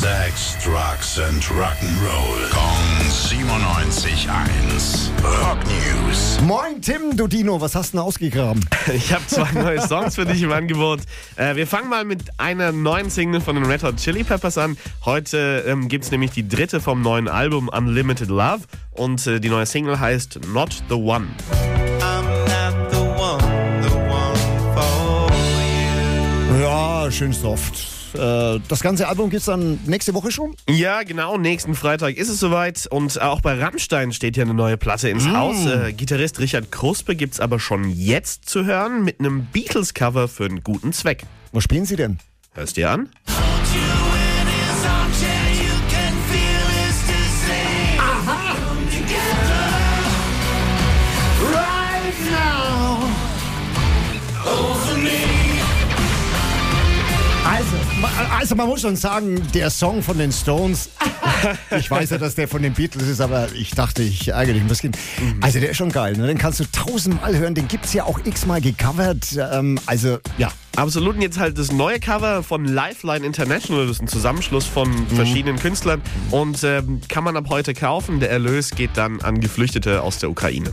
Sex, Drugs and Rock'n'Roll. Kong 97.1. Rock News. Moin Tim, du Dino, was hast du denn ausgegraben? Ich habe zwei neue Songs für dich im Angebot. Äh, wir fangen mal mit einer neuen Single von den Red Hot Chili Peppers an. Heute ähm, gibt es nämlich die dritte vom neuen Album Unlimited Love und äh, die neue Single heißt Not the One. Ja, schön soft. Äh, Das ganze Album gibt's dann nächste Woche schon? Ja, genau. Nächsten Freitag ist es soweit. Und auch bei Rammstein steht ja eine neue Platte ins Haus. Äh, Gitarrist Richard Kruspe gibt's aber schon jetzt zu hören mit einem Beatles-Cover für einen guten Zweck. Wo spielen sie denn? Hörst dir an? Also man muss schon sagen, der Song von den Stones, ich weiß ja, dass der von den Beatles ist, aber ich dachte, ich ärgere dich ein bisschen. Also der ist schon geil, ne? den kannst du tausendmal hören, den gibt's ja auch x-mal gecovert. Ähm, also ja, Absolut. Und jetzt halt das neue Cover von Lifeline International. Das ist ein Zusammenschluss von verschiedenen Künstlern. Und ähm, kann man ab heute kaufen. Der Erlös geht dann an Geflüchtete aus der Ukraine.